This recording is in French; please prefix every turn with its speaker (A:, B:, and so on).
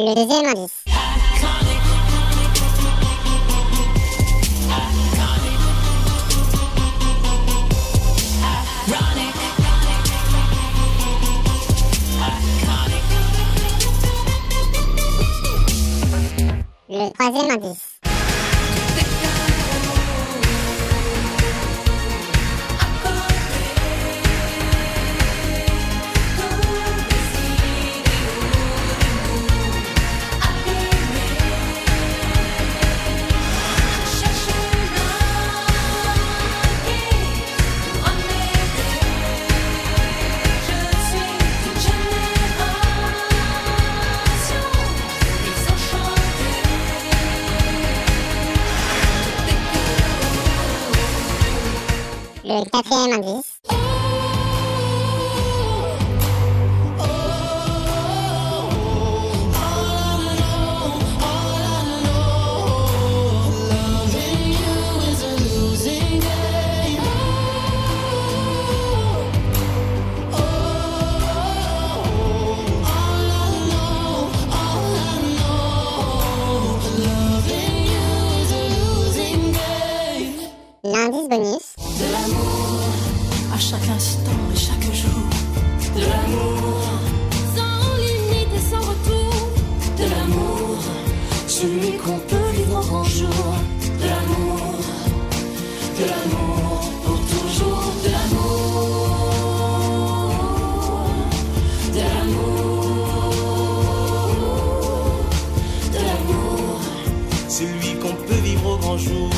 A: Le deuxième indice. Le troisième indice. Le quatrième indice.
B: Chaque instant et chaque jour. De l'amour sans limite et sans retour. De l'amour, celui qu'on peut vivre au grand jour. De l'amour, de l'amour pour toujours. De l'amour, de l'amour, de l'amour,
C: celui qu'on peut vivre au grand jour.